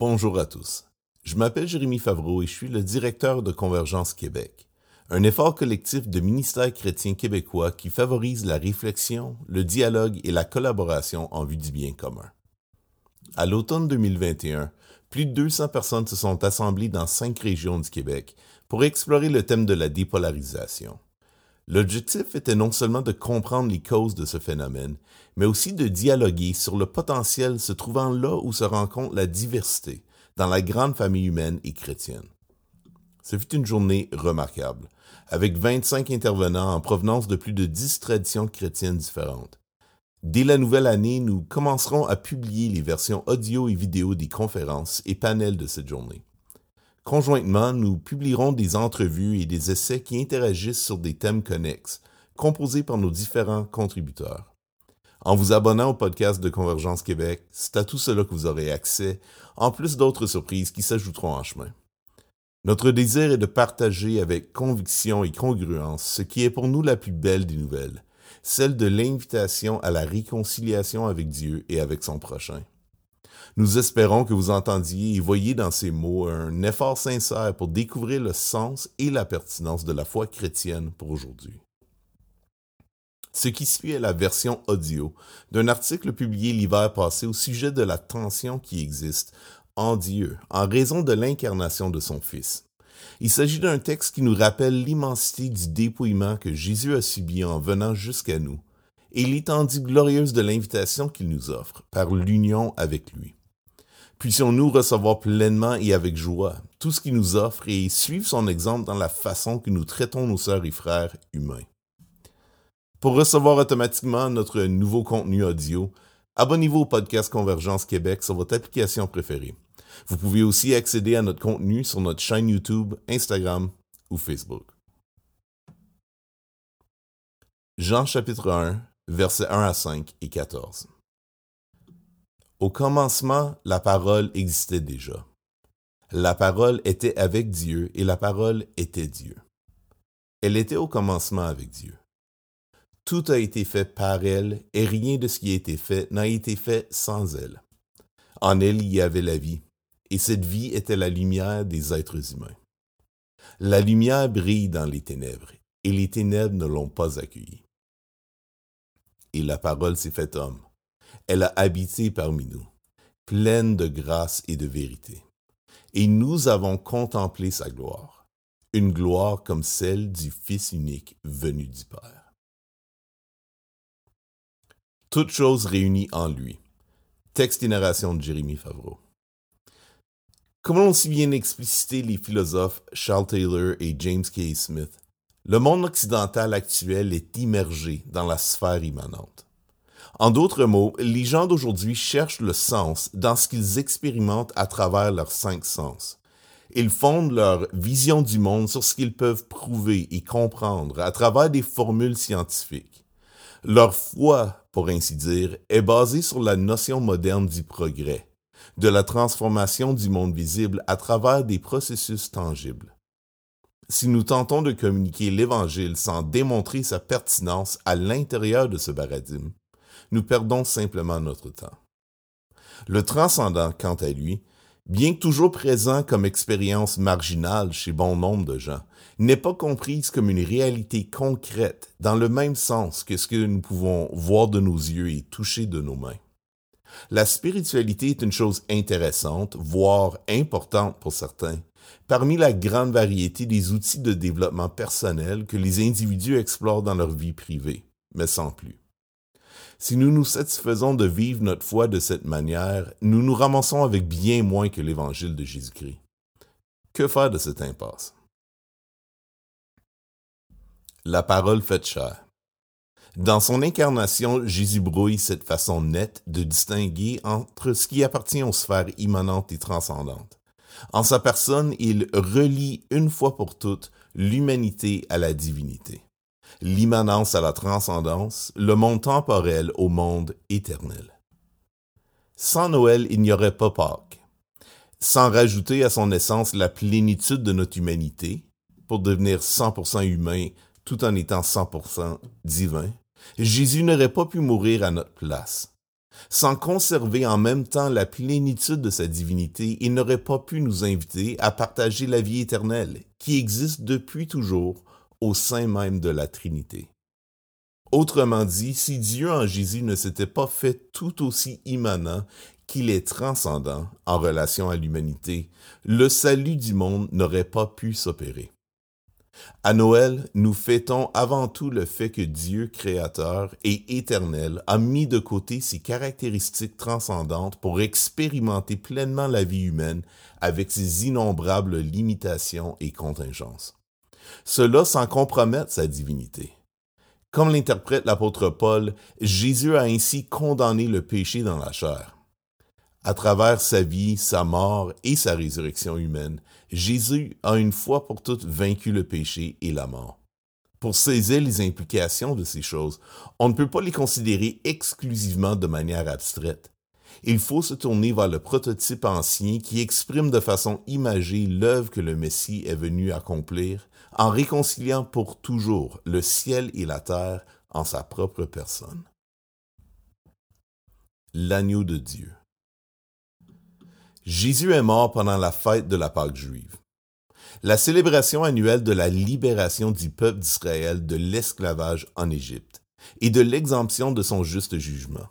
Bonjour à tous. Je m'appelle Jérémy Favreau et je suis le directeur de Convergence Québec, un effort collectif de ministères chrétiens québécois qui favorise la réflexion, le dialogue et la collaboration en vue du bien commun. À l'automne 2021, plus de 200 personnes se sont assemblées dans cinq régions du Québec pour explorer le thème de la dépolarisation. L'objectif était non seulement de comprendre les causes de ce phénomène, mais aussi de dialoguer sur le potentiel se trouvant là où se rencontre la diversité dans la grande famille humaine et chrétienne. Ce fut une journée remarquable, avec 25 intervenants en provenance de plus de 10 traditions chrétiennes différentes. Dès la nouvelle année, nous commencerons à publier les versions audio et vidéo des conférences et panels de cette journée. Conjointement, nous publierons des entrevues et des essais qui interagissent sur des thèmes connexes, composés par nos différents contributeurs. En vous abonnant au podcast de Convergence Québec, c'est à tout cela que vous aurez accès, en plus d'autres surprises qui s'ajouteront en chemin. Notre désir est de partager avec conviction et congruence ce qui est pour nous la plus belle des nouvelles, celle de l'invitation à la réconciliation avec Dieu et avec son prochain. Nous espérons que vous entendiez et voyez dans ces mots un effort sincère pour découvrir le sens et la pertinence de la foi chrétienne pour aujourd'hui. Ce qui suit est la version audio d'un article publié l'hiver passé au sujet de la tension qui existe en Dieu en raison de l'incarnation de son Fils. Il s'agit d'un texte qui nous rappelle l'immensité du dépouillement que Jésus a subi en venant jusqu'à nous et l'étendue glorieuse de l'invitation qu'il nous offre par l'union avec lui. Puissions-nous recevoir pleinement et avec joie tout ce qu'il nous offre et suivre son exemple dans la façon que nous traitons nos sœurs et frères humains. Pour recevoir automatiquement notre nouveau contenu audio, abonnez-vous au podcast Convergence Québec sur votre application préférée. Vous pouvez aussi accéder à notre contenu sur notre chaîne YouTube, Instagram ou Facebook. Jean chapitre 1, versets 1 à 5 et 14. Au commencement, la parole existait déjà. La parole était avec Dieu et la parole était Dieu. Elle était au commencement avec Dieu. Tout a été fait par elle et rien de ce qui a été fait n'a été fait sans elle. En elle il y avait la vie, et cette vie était la lumière des êtres humains. La lumière brille dans les ténèbres, et les ténèbres ne l'ont pas accueillie. Et la parole s'est faite homme elle a habité parmi nous, pleine de grâce et de vérité. Et nous avons contemplé sa gloire, une gloire comme celle du Fils unique venu du Père. Toutes choses réunies en lui. Texte et narration de Jérémy Favreau. Comme l'ont si bien explicité les philosophes Charles Taylor et James K. Smith, le monde occidental actuel est immergé dans la sphère immanente. En d'autres mots, les gens d'aujourd'hui cherchent le sens dans ce qu'ils expérimentent à travers leurs cinq sens. Ils fondent leur vision du monde sur ce qu'ils peuvent prouver et comprendre à travers des formules scientifiques. Leur foi, pour ainsi dire, est basée sur la notion moderne du progrès, de la transformation du monde visible à travers des processus tangibles. Si nous tentons de communiquer l'Évangile sans démontrer sa pertinence à l'intérieur de ce paradigme, nous perdons simplement notre temps. Le transcendant, quant à lui, bien que toujours présent comme expérience marginale chez bon nombre de gens, n'est pas comprise comme une réalité concrète dans le même sens que ce que nous pouvons voir de nos yeux et toucher de nos mains. La spiritualité est une chose intéressante, voire importante pour certains, parmi la grande variété des outils de développement personnel que les individus explorent dans leur vie privée, mais sans plus. Si nous nous satisfaisons de vivre notre foi de cette manière, nous nous ramassons avec bien moins que l'Évangile de Jésus-Christ. Que faire de cette impasse? La parole faite chair. Dans son incarnation, Jésus brouille cette façon nette de distinguer entre ce qui appartient aux sphères immanentes et transcendantes. En sa personne, il relie une fois pour toutes l'humanité à la divinité l'immanence à la transcendance, le monde temporel au monde éternel. Sans Noël, il n'y aurait pas Pâques. Sans rajouter à son essence la plénitude de notre humanité, pour devenir 100% humain tout en étant 100% divin, Jésus n'aurait pas pu mourir à notre place. Sans conserver en même temps la plénitude de sa divinité, il n'aurait pas pu nous inviter à partager la vie éternelle, qui existe depuis toujours au sein même de la Trinité. Autrement dit, si Dieu en Jésus ne s'était pas fait tout aussi immanent qu'il est transcendant en relation à l'humanité, le salut du monde n'aurait pas pu s'opérer. À Noël, nous fêtons avant tout le fait que Dieu créateur et éternel a mis de côté ses caractéristiques transcendantes pour expérimenter pleinement la vie humaine avec ses innombrables limitations et contingences. Cela sans compromettre sa divinité. Comme l'interprète l'apôtre Paul, Jésus a ainsi condamné le péché dans la chair. À travers sa vie, sa mort et sa résurrection humaine, Jésus a une fois pour toutes vaincu le péché et la mort. Pour saisir les implications de ces choses, on ne peut pas les considérer exclusivement de manière abstraite. Il faut se tourner vers le prototype ancien qui exprime de façon imagée l'œuvre que le Messie est venu accomplir en réconciliant pour toujours le ciel et la terre en sa propre personne. L'agneau de Dieu. Jésus est mort pendant la fête de la Pâque juive. La célébration annuelle de la libération du peuple d'Israël de l'esclavage en Égypte et de l'exemption de son juste jugement.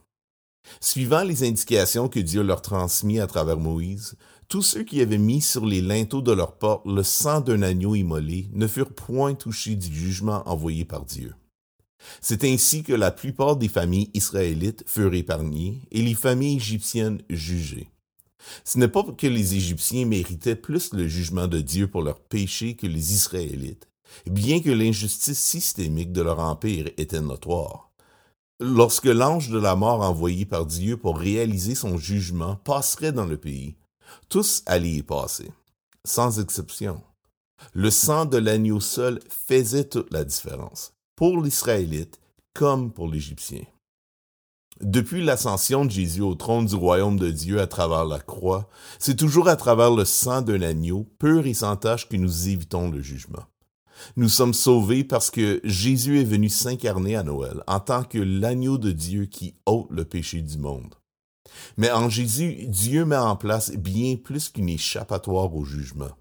Suivant les indications que Dieu leur transmit à travers Moïse, tous ceux qui avaient mis sur les linteaux de leur porte le sang d'un agneau immolé ne furent point touchés du jugement envoyé par Dieu. C'est ainsi que la plupart des familles israélites furent épargnées et les familles égyptiennes jugées. Ce n'est pas que les Égyptiens méritaient plus le jugement de Dieu pour leurs péchés que les Israélites, bien que l'injustice systémique de leur empire était notoire. Lorsque l'ange de la mort envoyé par Dieu pour réaliser son jugement passerait dans le pays, tous allaient y passer, sans exception. Le sang de l'agneau seul faisait toute la différence, pour l'Israélite comme pour l'Égyptien. Depuis l'ascension de Jésus au trône du royaume de Dieu à travers la croix, c'est toujours à travers le sang d'un agneau pur et sans tache que nous évitons le jugement. Nous sommes sauvés parce que Jésus est venu s'incarner à Noël en tant que l'agneau de Dieu qui ôte le péché du monde. Mais en Jésus, Dieu met en place bien plus qu'une échappatoire au jugement.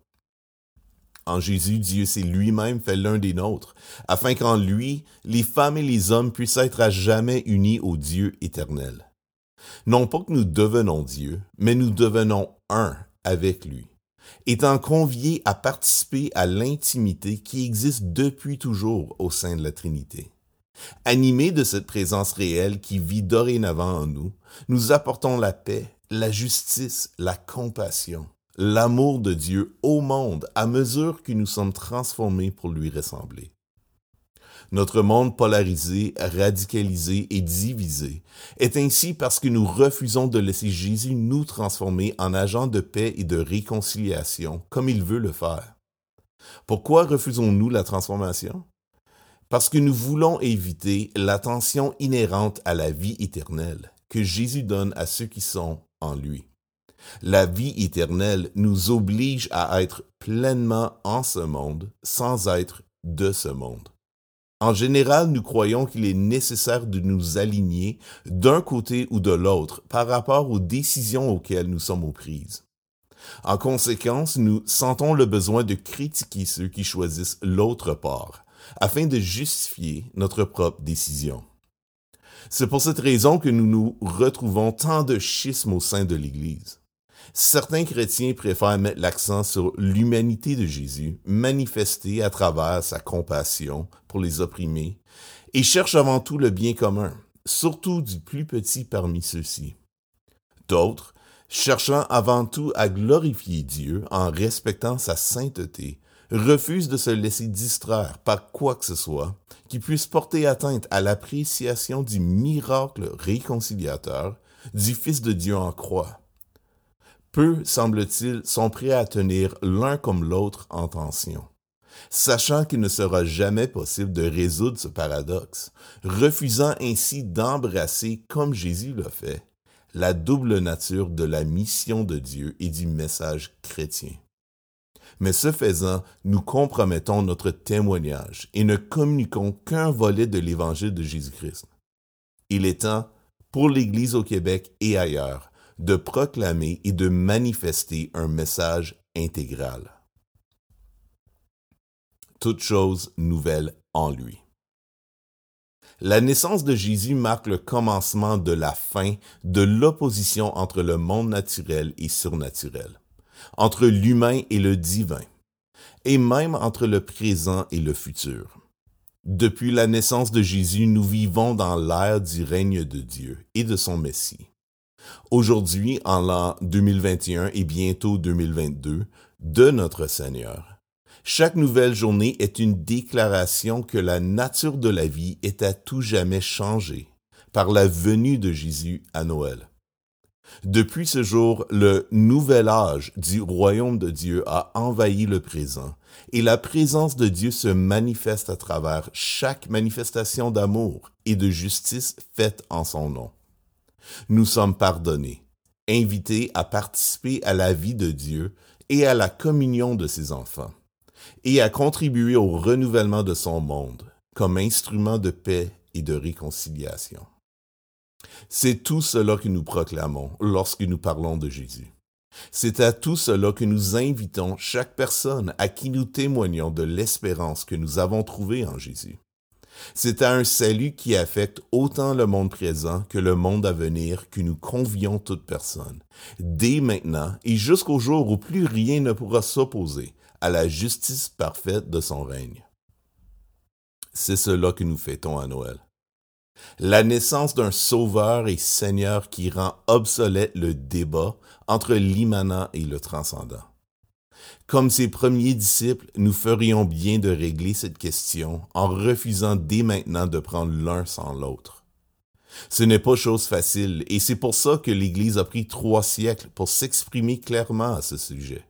En Jésus, Dieu s'est lui-même fait l'un des nôtres, afin qu'en lui, les femmes et les hommes puissent être à jamais unis au Dieu éternel. Non pas que nous devenons Dieu, mais nous devenons un avec lui, étant conviés à participer à l'intimité qui existe depuis toujours au sein de la Trinité. Animés de cette présence réelle qui vit dorénavant en nous, nous apportons la paix, la justice, la compassion, l'amour de Dieu au monde à mesure que nous sommes transformés pour lui ressembler. Notre monde polarisé, radicalisé et divisé est ainsi parce que nous refusons de laisser Jésus nous transformer en agents de paix et de réconciliation comme il veut le faire. Pourquoi refusons-nous la transformation? Parce que nous voulons éviter l'attention inhérente à la vie éternelle que Jésus donne à ceux qui sont en lui. La vie éternelle nous oblige à être pleinement en ce monde sans être de ce monde. En général, nous croyons qu'il est nécessaire de nous aligner d'un côté ou de l'autre par rapport aux décisions auxquelles nous sommes aux prises. En conséquence, nous sentons le besoin de critiquer ceux qui choisissent l'autre part, afin de justifier notre propre décision. C'est pour cette raison que nous nous retrouvons tant de schismes au sein de l'Église. Certains chrétiens préfèrent mettre l'accent sur l'humanité de Jésus, manifestée à travers sa compassion pour les opprimés, et cherchent avant tout le bien commun, surtout du plus petit parmi ceux-ci. D'autres, cherchant avant tout à glorifier Dieu en respectant sa sainteté, refusent de se laisser distraire par quoi que ce soit qui puisse porter atteinte à l'appréciation du miracle réconciliateur du Fils de Dieu en croix. Peu, semble-t-il, sont prêts à tenir l'un comme l'autre en tension, sachant qu'il ne sera jamais possible de résoudre ce paradoxe, refusant ainsi d'embrasser, comme Jésus l'a fait, la double nature de la mission de Dieu et du message chrétien. Mais ce faisant, nous compromettons notre témoignage et ne communiquons qu'un volet de l'évangile de Jésus-Christ. Il est temps pour l'Église au Québec et ailleurs de proclamer et de manifester un message intégral. Toute chose nouvelle en lui. La naissance de Jésus marque le commencement de la fin de l'opposition entre le monde naturel et surnaturel, entre l'humain et le divin, et même entre le présent et le futur. Depuis la naissance de Jésus, nous vivons dans l'ère du règne de Dieu et de son Messie. Aujourd'hui, en l'an 2021 et bientôt 2022, de notre Seigneur, chaque nouvelle journée est une déclaration que la nature de la vie est à tout jamais changée par la venue de Jésus à Noël. Depuis ce jour, le nouvel âge du royaume de Dieu a envahi le présent et la présence de Dieu se manifeste à travers chaque manifestation d'amour et de justice faite en son nom. Nous sommes pardonnés, invités à participer à la vie de Dieu et à la communion de ses enfants et à contribuer au renouvellement de son monde comme instrument de paix et de réconciliation. C'est tout cela que nous proclamons lorsque nous parlons de Jésus. C'est à tout cela que nous invitons chaque personne à qui nous témoignons de l'espérance que nous avons trouvée en Jésus. C'est à un salut qui affecte autant le monde présent que le monde à venir que nous convions toute personne, dès maintenant et jusqu'au jour où plus rien ne pourra s'opposer à la justice parfaite de son règne. C'est cela que nous fêtons à Noël. La naissance d'un Sauveur et Seigneur qui rend obsolète le débat entre l'immanent et le transcendant. Comme ses premiers disciples, nous ferions bien de régler cette question en refusant dès maintenant de prendre l'un sans l'autre. Ce n'est pas chose facile et c'est pour ça que l'Église a pris trois siècles pour s'exprimer clairement à ce sujet.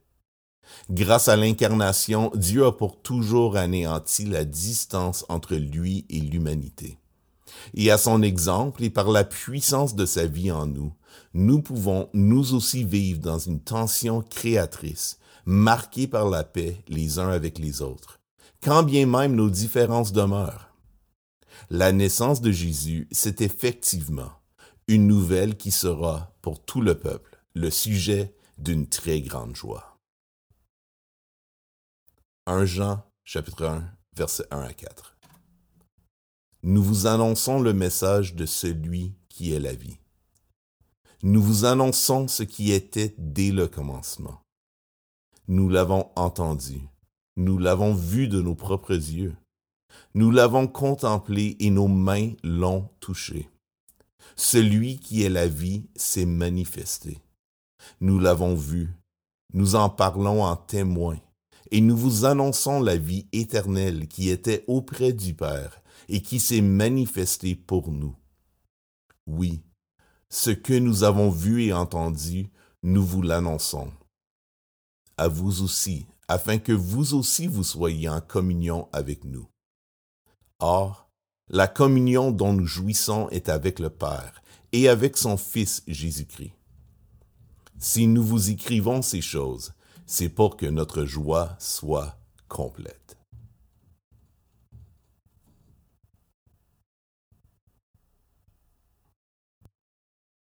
Grâce à l'incarnation, Dieu a pour toujours anéanti la distance entre lui et l'humanité. Et à son exemple et par la puissance de sa vie en nous, nous pouvons nous aussi vivre dans une tension créatrice, marquée par la paix les uns avec les autres, quand bien même nos différences demeurent. La naissance de Jésus, c'est effectivement une nouvelle qui sera, pour tout le peuple, le sujet d'une très grande joie. 1 Jean chapitre 1 versets 1 à 4. Nous vous annonçons le message de celui qui est la vie. Nous vous annonçons ce qui était dès le commencement. Nous l'avons entendu, nous l'avons vu de nos propres yeux, nous l'avons contemplé et nos mains l'ont touché. Celui qui est la vie s'est manifesté. Nous l'avons vu, nous en parlons en témoin et nous vous annonçons la vie éternelle qui était auprès du Père et qui s'est manifestée pour nous. Oui, ce que nous avons vu et entendu, nous vous l'annonçons. À vous aussi, afin que vous aussi vous soyez en communion avec nous. Or, la communion dont nous jouissons est avec le Père et avec son Fils Jésus-Christ. Si nous vous écrivons ces choses, c'est pour que notre joie soit complète.